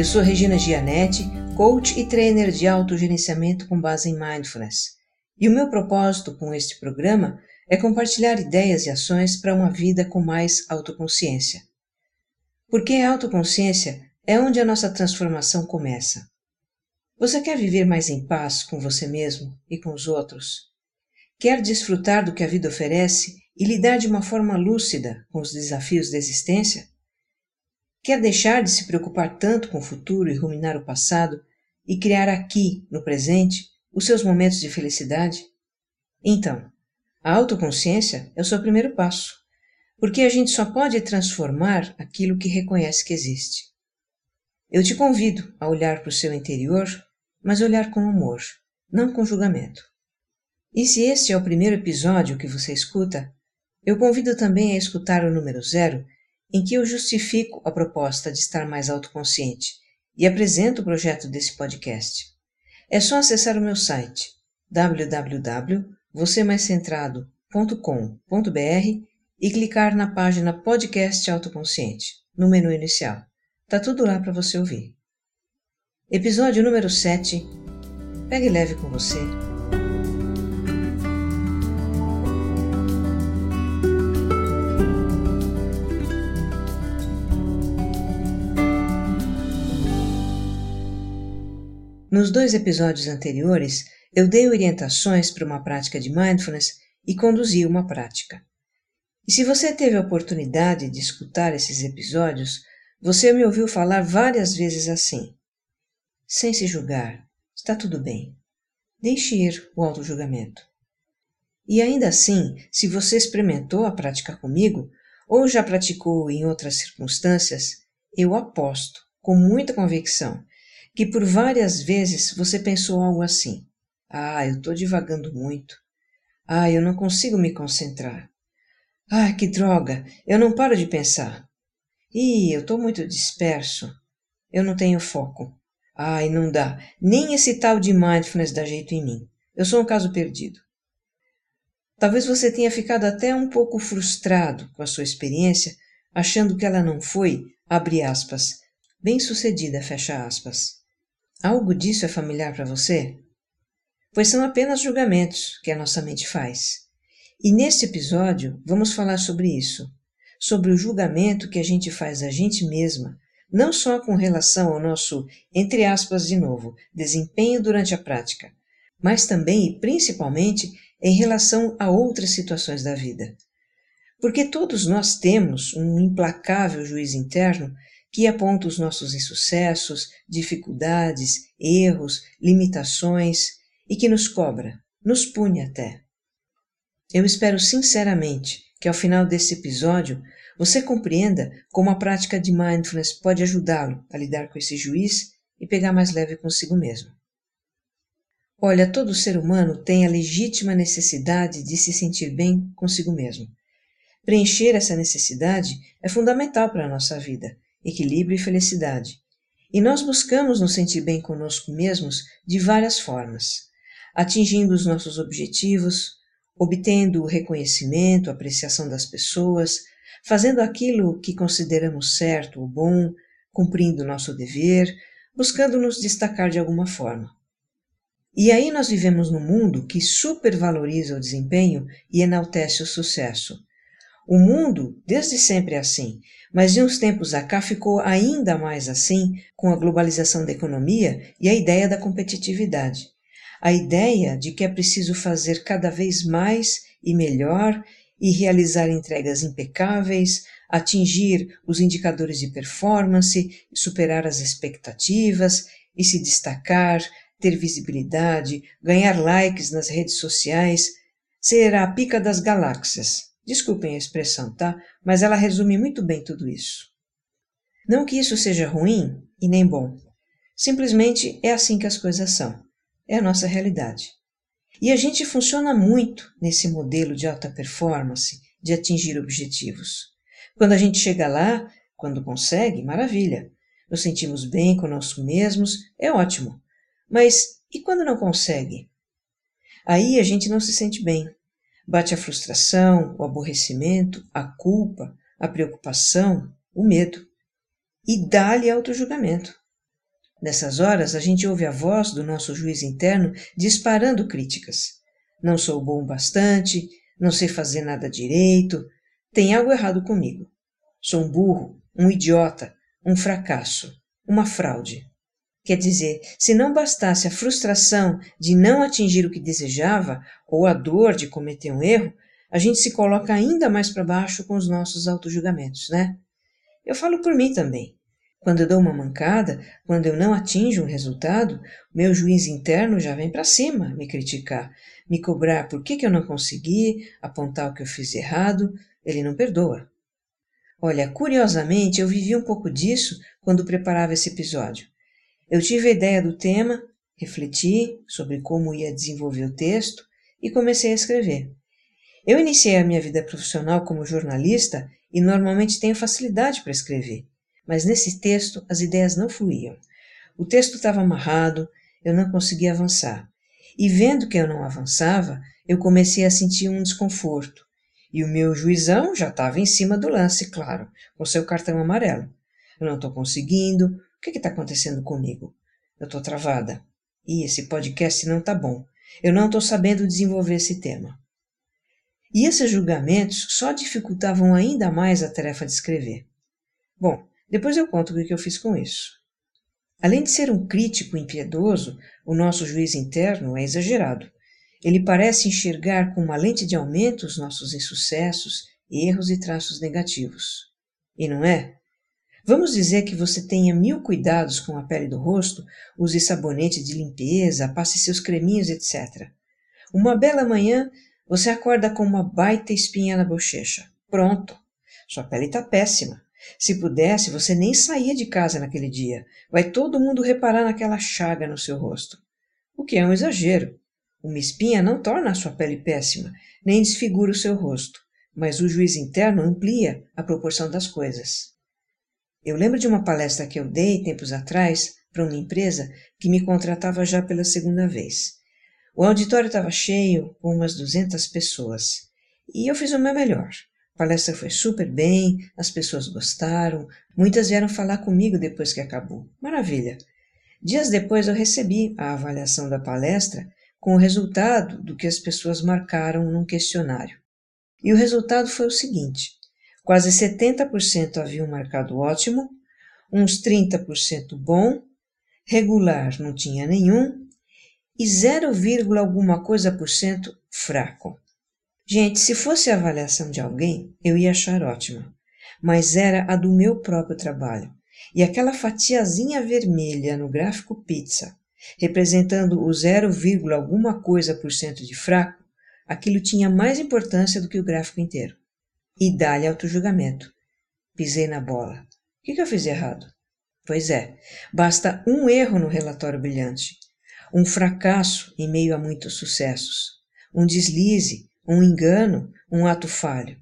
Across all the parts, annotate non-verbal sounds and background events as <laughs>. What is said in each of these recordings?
Eu sou Regina Gianetti, coach e trainer de autogerenciamento com base em mindfulness. E o meu propósito com este programa é compartilhar ideias e ações para uma vida com mais autoconsciência. Porque a autoconsciência é onde a nossa transformação começa. Você quer viver mais em paz com você mesmo e com os outros? Quer desfrutar do que a vida oferece e lidar de uma forma lúcida com os desafios da existência? Quer deixar de se preocupar tanto com o futuro e ruminar o passado e criar aqui, no presente, os seus momentos de felicidade? Então, a autoconsciência é o seu primeiro passo, porque a gente só pode transformar aquilo que reconhece que existe. Eu te convido a olhar para o seu interior, mas olhar com amor, não com julgamento. E se este é o primeiro episódio que você escuta, eu convido também a escutar o número zero em que eu justifico a proposta de estar mais autoconsciente e apresento o projeto desse podcast. É só acessar o meu site www.vocêmaiscentrado.com.br e clicar na página Podcast Autoconsciente, no menu inicial. Tá tudo lá para você ouvir. Episódio número 7. Pegue leve com você Nos dois episódios anteriores, eu dei orientações para uma prática de mindfulness e conduzi uma prática. E se você teve a oportunidade de escutar esses episódios, você me ouviu falar várias vezes assim: sem se julgar, está tudo bem. Deixe ir o auto-julgamento. E ainda assim, se você experimentou a prática comigo, ou já praticou em outras circunstâncias, eu aposto, com muita convicção, que por várias vezes você pensou algo assim: Ah, eu estou divagando muito. Ah, eu não consigo me concentrar. Ah, que droga! Eu não paro de pensar. Ih, eu estou muito disperso. Eu não tenho foco. Ai, não dá. Nem esse tal de mindfulness dá jeito em mim. Eu sou um caso perdido. Talvez você tenha ficado até um pouco frustrado com a sua experiência, achando que ela não foi, abre aspas, bem sucedida, fecha aspas. Algo disso é familiar para você? Pois são apenas julgamentos que a nossa mente faz. E neste episódio vamos falar sobre isso, sobre o julgamento que a gente faz a gente mesma, não só com relação ao nosso, entre aspas de novo, desempenho durante a prática, mas também e principalmente em relação a outras situações da vida. Porque todos nós temos um implacável juiz interno que aponta os nossos insucessos, dificuldades, erros, limitações e que nos cobra, nos pune até. Eu espero sinceramente que ao final desse episódio você compreenda como a prática de mindfulness pode ajudá-lo a lidar com esse juiz e pegar mais leve consigo mesmo. Olha, todo ser humano tem a legítima necessidade de se sentir bem consigo mesmo. Preencher essa necessidade é fundamental para a nossa vida equilíbrio e felicidade. E nós buscamos nos sentir bem conosco mesmos de várias formas, atingindo os nossos objetivos, obtendo o reconhecimento, a apreciação das pessoas, fazendo aquilo que consideramos certo ou bom, cumprindo nosso dever, buscando nos destacar de alguma forma. E aí nós vivemos num mundo que supervaloriza o desempenho e enaltece o sucesso. O mundo desde sempre é assim, mas de uns tempos a cá ficou ainda mais assim com a globalização da economia e a ideia da competitividade. A ideia de que é preciso fazer cada vez mais e melhor e realizar entregas impecáveis, atingir os indicadores de performance, superar as expectativas e se destacar, ter visibilidade, ganhar likes nas redes sociais, ser a pica das galáxias. Desculpem a expressão, tá? Mas ela resume muito bem tudo isso. Não que isso seja ruim e nem bom. Simplesmente é assim que as coisas são. É a nossa realidade. E a gente funciona muito nesse modelo de alta performance, de atingir objetivos. Quando a gente chega lá, quando consegue, maravilha. Nos sentimos bem conosco mesmos, é ótimo. Mas e quando não consegue? Aí a gente não se sente bem, Bate a frustração, o aborrecimento, a culpa, a preocupação, o medo. e dá-lhe auto-julgamento. Nessas horas, a gente ouve a voz do nosso juiz interno disparando críticas. Não sou bom bastante, não sei fazer nada direito, tem algo errado comigo. Sou um burro, um idiota, um fracasso, uma fraude. Quer dizer, se não bastasse a frustração de não atingir o que desejava ou a dor de cometer um erro, a gente se coloca ainda mais para baixo com os nossos autojulgamentos, né? Eu falo por mim também. Quando eu dou uma mancada, quando eu não atinjo um resultado, meu juiz interno já vem para cima me criticar, me cobrar por que, que eu não consegui, apontar o que eu fiz errado. Ele não perdoa. Olha, curiosamente, eu vivi um pouco disso quando preparava esse episódio. Eu tive a ideia do tema, refleti sobre como ia desenvolver o texto e comecei a escrever. Eu iniciei a minha vida profissional como jornalista e normalmente tenho facilidade para escrever, mas nesse texto as ideias não fluíam. O texto estava amarrado, eu não conseguia avançar. E vendo que eu não avançava, eu comecei a sentir um desconforto. E o meu juizão já estava em cima do lance, claro, com seu cartão amarelo. Eu não estou conseguindo. O que está acontecendo comigo? Eu estou travada. E esse podcast não está bom. Eu não estou sabendo desenvolver esse tema. E esses julgamentos só dificultavam ainda mais a tarefa de escrever. Bom, depois eu conto o que eu fiz com isso. Além de ser um crítico impiedoso, o nosso juiz interno é exagerado. Ele parece enxergar com uma lente de aumento os nossos insucessos, erros e traços negativos. E não é? Vamos dizer que você tenha mil cuidados com a pele do rosto, use sabonete de limpeza, passe seus creminhos, etc. Uma bela manhã, você acorda com uma baita espinha na bochecha. Pronto! Sua pele está péssima. Se pudesse, você nem saía de casa naquele dia. Vai todo mundo reparar naquela chaga no seu rosto. O que é um exagero. Uma espinha não torna a sua pele péssima, nem desfigura o seu rosto, mas o juiz interno amplia a proporção das coisas. Eu lembro de uma palestra que eu dei tempos atrás para uma empresa que me contratava já pela segunda vez. O auditório estava cheio, com umas 200 pessoas, e eu fiz o meu melhor. A palestra foi super bem, as pessoas gostaram, muitas vieram falar comigo depois que acabou. Maravilha! Dias depois eu recebi a avaliação da palestra com o resultado do que as pessoas marcaram num questionário. E o resultado foi o seguinte: quase 70% haviam marcado ótimo, uns 30% bom, regular não tinha nenhum e 0, alguma coisa por cento fraco. Gente, se fosse a avaliação de alguém, eu ia achar ótima, mas era a do meu próprio trabalho. E aquela fatiazinha vermelha no gráfico pizza representando o 0, alguma coisa por cento de fraco, aquilo tinha mais importância do que o gráfico inteiro. E dá-lhe auto-julgamento. Pisei na bola. O que, que eu fiz errado? Pois é, basta um erro no relatório brilhante, um fracasso em meio a muitos sucessos, um deslize, um engano, um ato falho.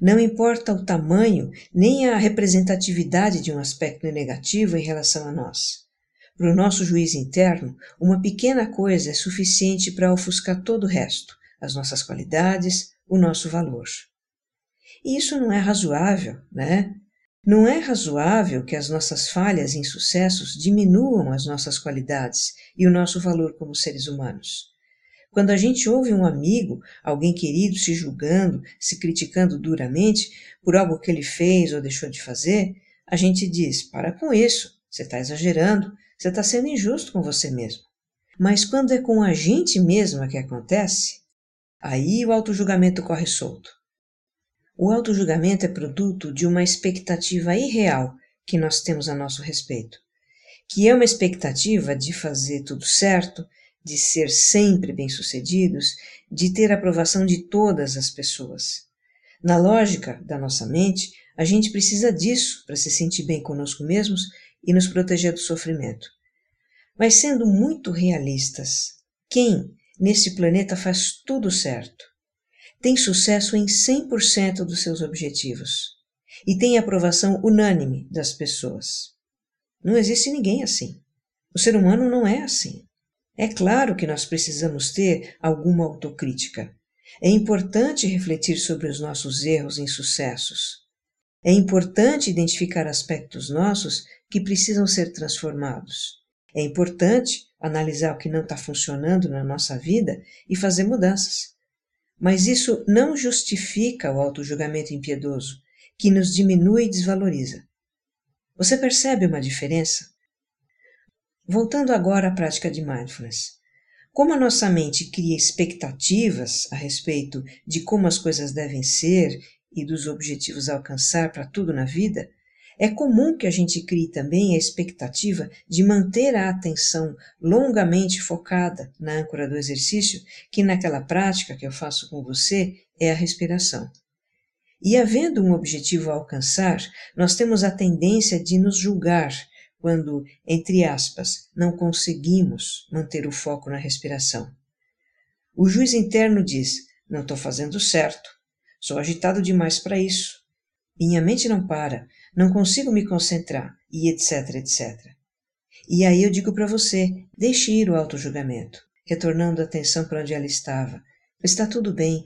Não importa o tamanho nem a representatividade de um aspecto negativo em relação a nós. Para o nosso juiz interno, uma pequena coisa é suficiente para ofuscar todo o resto, as nossas qualidades, o nosso valor. E isso não é razoável, né? Não é razoável que as nossas falhas e insucessos diminuam as nossas qualidades e o nosso valor como seres humanos. Quando a gente ouve um amigo, alguém querido, se julgando, se criticando duramente por algo que ele fez ou deixou de fazer, a gente diz: para com isso, você está exagerando, você está sendo injusto com você mesmo. Mas quando é com a gente mesma que acontece, aí o autojulgamento corre solto. O autojulgamento é produto de uma expectativa irreal que nós temos a nosso respeito, que é uma expectativa de fazer tudo certo, de ser sempre bem-sucedidos, de ter aprovação de todas as pessoas. Na lógica da nossa mente, a gente precisa disso para se sentir bem conosco mesmos e nos proteger do sofrimento. Mas sendo muito realistas, quem nesse planeta faz tudo certo, tem sucesso em 100% dos seus objetivos e tem aprovação unânime das pessoas. Não existe ninguém assim. O ser humano não é assim. É claro que nós precisamos ter alguma autocrítica. É importante refletir sobre os nossos erros e insucessos. É importante identificar aspectos nossos que precisam ser transformados. É importante analisar o que não está funcionando na nossa vida e fazer mudanças. Mas isso não justifica o auto-julgamento impiedoso, que nos diminui e desvaloriza. Você percebe uma diferença? Voltando agora à prática de mindfulness. Como a nossa mente cria expectativas a respeito de como as coisas devem ser e dos objetivos a alcançar para tudo na vida, é comum que a gente crie também a expectativa de manter a atenção longamente focada na âncora do exercício, que naquela prática que eu faço com você é a respiração. E havendo um objetivo a alcançar, nós temos a tendência de nos julgar quando, entre aspas, não conseguimos manter o foco na respiração. O juiz interno diz: não estou fazendo certo, sou agitado demais para isso, minha mente não para, não consigo me concentrar, e etc, etc. E aí eu digo para você: deixe ir o auto-julgamento, retornando a atenção para onde ela estava. Está tudo bem,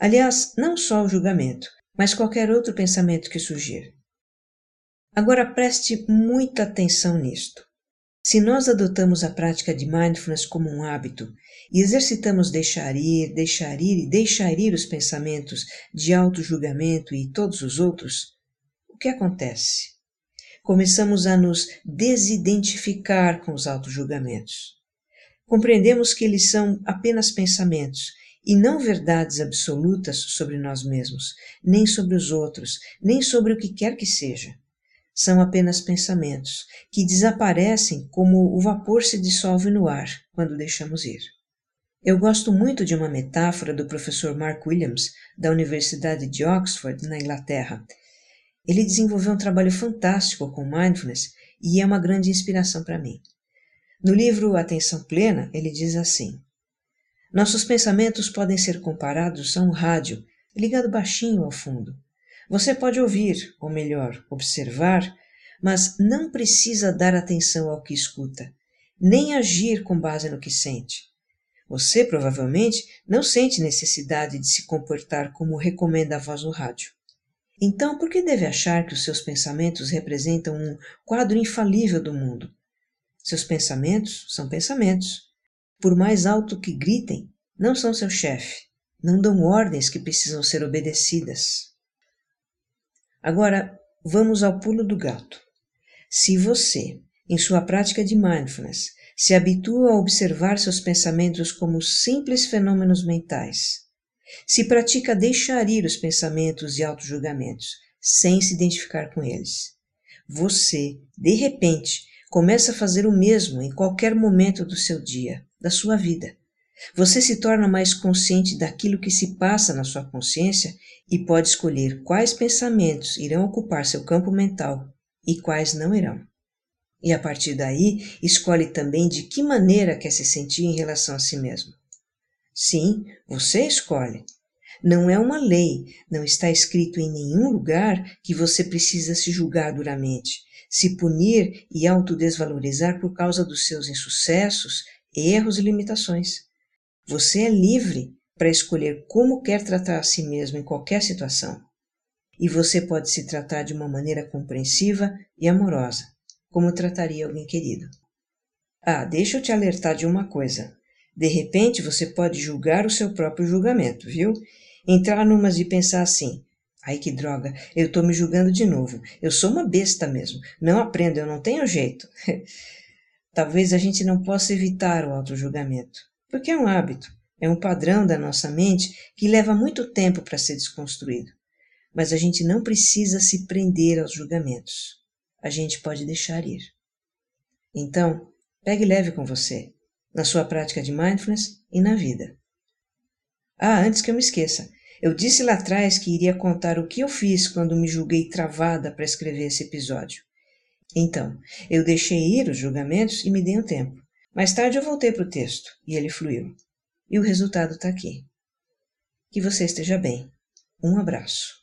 Aliás, não só o julgamento, mas qualquer outro pensamento que surgir. Agora preste muita atenção nisto. Se nós adotamos a prática de mindfulness como um hábito e exercitamos deixar ir, deixar ir e deixar ir os pensamentos de auto-julgamento e todos os outros, que acontece? Começamos a nos desidentificar com os auto-julgamentos. Compreendemos que eles são apenas pensamentos e não verdades absolutas sobre nós mesmos, nem sobre os outros, nem sobre o que quer que seja. São apenas pensamentos que desaparecem como o vapor se dissolve no ar quando deixamos ir. Eu gosto muito de uma metáfora do professor Mark Williams, da Universidade de Oxford, na Inglaterra. Ele desenvolveu um trabalho fantástico com mindfulness e é uma grande inspiração para mim. No livro Atenção Plena, ele diz assim: nossos pensamentos podem ser comparados a um rádio ligado baixinho ao fundo. Você pode ouvir, ou melhor, observar, mas não precisa dar atenção ao que escuta, nem agir com base no que sente. Você provavelmente não sente necessidade de se comportar como recomenda a voz no rádio. Então, por que deve achar que os seus pensamentos representam um quadro infalível do mundo? Seus pensamentos são pensamentos por mais alto que gritem, não são seu chefe, não dão ordens que precisam ser obedecidas. Agora, vamos ao pulo do gato. Se você, em sua prática de mindfulness, se habitua a observar seus pensamentos como simples fenômenos mentais, se pratica deixar ir os pensamentos e auto-julgamentos, sem se identificar com eles, você, de repente, começa a fazer o mesmo em qualquer momento do seu dia, da sua vida. Você se torna mais consciente daquilo que se passa na sua consciência e pode escolher quais pensamentos irão ocupar seu campo mental e quais não irão. E a partir daí, escolhe também de que maneira quer se sentir em relação a si mesmo. Sim, você escolhe. Não é uma lei, não está escrito em nenhum lugar que você precisa se julgar duramente, se punir e autodesvalorizar por causa dos seus insucessos erros e limitações. Você é livre para escolher como quer tratar a si mesmo em qualquer situação. E você pode se tratar de uma maneira compreensiva e amorosa, como trataria alguém querido. Ah, deixa eu te alertar de uma coisa. De repente você pode julgar o seu próprio julgamento, viu? Entrar numas de pensar assim: ai que droga, eu tô me julgando de novo. Eu sou uma besta mesmo. Não aprendo, eu não tenho jeito. <laughs> Talvez a gente não possa evitar o auto-julgamento, porque é um hábito, é um padrão da nossa mente que leva muito tempo para ser desconstruído. Mas a gente não precisa se prender aos julgamentos. A gente pode deixar ir. Então, pegue leve com você, na sua prática de mindfulness e na vida. Ah, antes que eu me esqueça, eu disse lá atrás que iria contar o que eu fiz quando me julguei travada para escrever esse episódio. Então, eu deixei ir os julgamentos e me dei um tempo. Mais tarde eu voltei para o texto e ele fluiu. E o resultado está aqui. Que você esteja bem. Um abraço.